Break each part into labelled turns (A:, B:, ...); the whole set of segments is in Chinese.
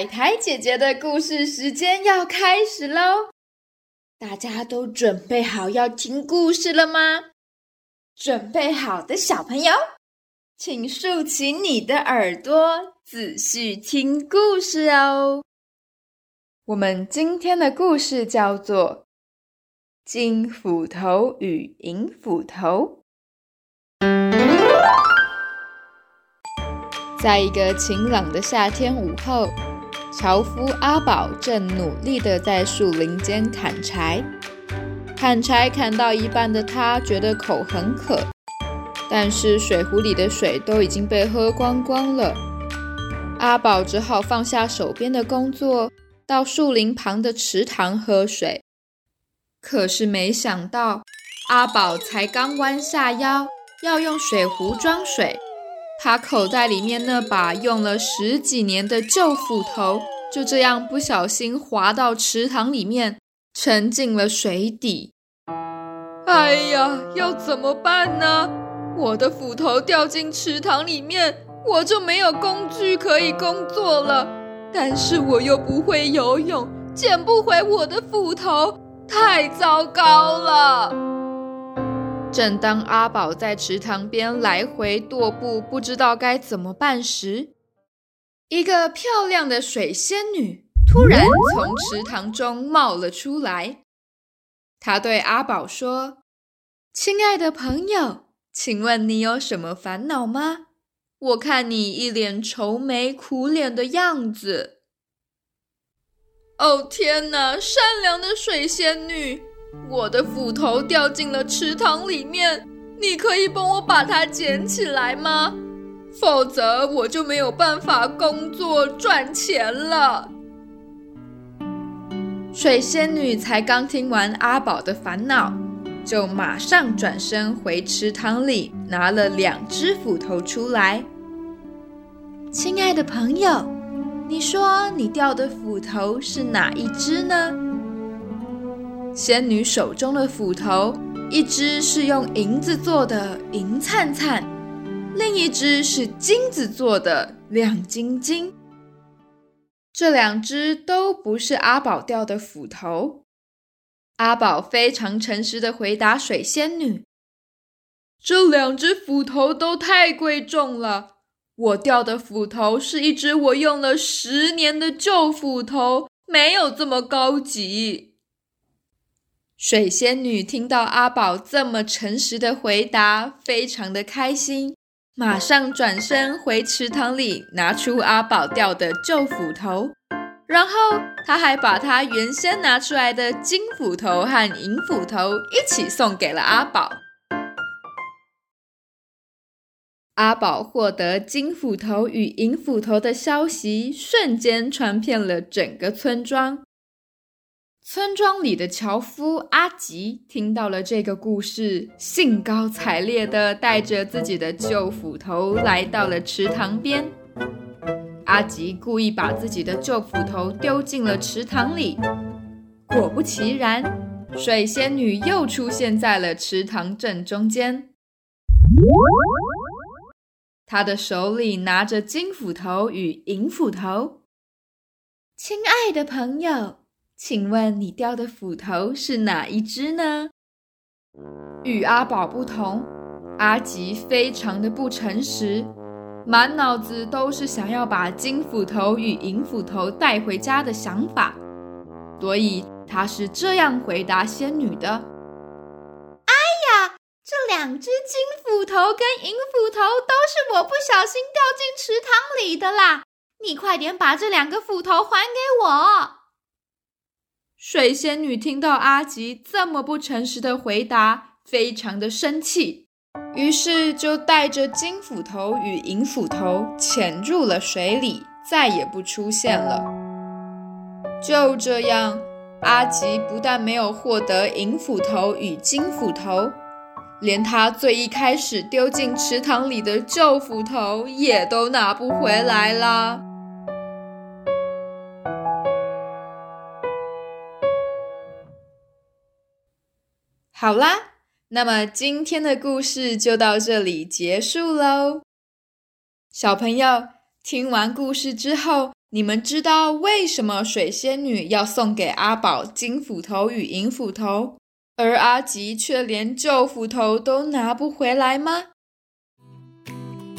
A: 海苔姐姐的故事时间要开始喽！大家都准备好要听故事了吗？准备好的小朋友，请竖起你的耳朵，仔细听故事哦。我们今天的故事叫做《金斧头与银斧头》。在一个晴朗的夏天午后，樵夫阿宝正努力地在树林间砍柴。砍柴砍到一半的他，觉得口很渴，但是水壶里的水都已经被喝光光了。阿宝只好放下手边的工作，到树林旁的池塘喝水。可是没想到，阿宝才刚弯下腰要用水壶装水。他口袋里面那把用了十几年的旧斧头，就这样不小心滑到池塘里面，沉进了水底。哎呀，要怎么办呢？我的斧头掉进池塘里面，我就没有工具可以工作了。但是我又不会游泳，捡不回我的斧头，太糟糕了。正当阿宝在池塘边来回踱步，不知道该怎么办时，一个漂亮的水仙女突然从池塘中冒了出来。她对阿宝说：“亲爱的朋友，请问你有什么烦恼吗？我看你一脸愁眉苦脸的样子。”哦天哪！善良的水仙女。我的斧头掉进了池塘里面，你可以帮我把它捡起来吗？否则我就没有办法工作赚钱了。水仙女才刚听完阿宝的烦恼，就马上转身回池塘里拿了两只斧头出来。亲爱的朋友，你说你掉的斧头是哪一只呢？仙女手中的斧头，一只是用银子做的，银灿灿；另一只是金子做的，亮晶晶。这两只都不是阿宝掉的斧头。阿宝非常诚实的回答水仙女：“这两只斧头都太贵重了，我掉的斧头是一只我用了十年的旧斧头，没有这么高级。”水仙女听到阿宝这么诚实的回答，非常的开心，马上转身回池塘里拿出阿宝掉的旧斧头，然后她还把她原先拿出来的金斧头和银斧头一起送给了阿宝。阿宝获得金斧头与银斧头的消息，瞬间传遍了整个村庄。村庄里的樵夫阿吉听到了这个故事，兴高采烈地带着自己的旧斧头来到了池塘边。阿吉故意把自己的旧斧头丢进了池塘里，果不其然，水仙女又出现在了池塘正中间。她的手里拿着金斧头与银斧头。亲爱的朋友。请问你掉的斧头是哪一只呢？与阿宝不同，阿吉非常的不诚实，满脑子都是想要把金斧头与银斧头带回家的想法，所以他是这样回答仙女的：“哎呀，这两只金斧头跟银斧头都是我不小心掉进池塘里的啦！你快点把这两个斧头还给我。”水仙女听到阿吉这么不诚实的回答，非常的生气，于是就带着金斧头与银斧头潜入了水里，再也不出现了。就这样，阿吉不但没有获得银斧头与金斧头，连他最一开始丢进池塘里的旧斧头也都拿不回来了。好啦，那么今天的故事就到这里结束喽。小朋友听完故事之后，你们知道为什么水仙女要送给阿宝金斧头与银斧头，而阿吉却连旧斧头都拿不回来吗？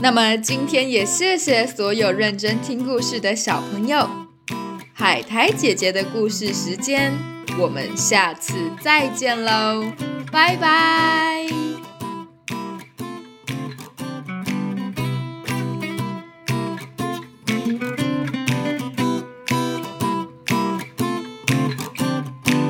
A: 那么今天也谢谢所有认真听故事的小朋友。海苔姐姐的故事时间，我们下次再见喽，拜拜。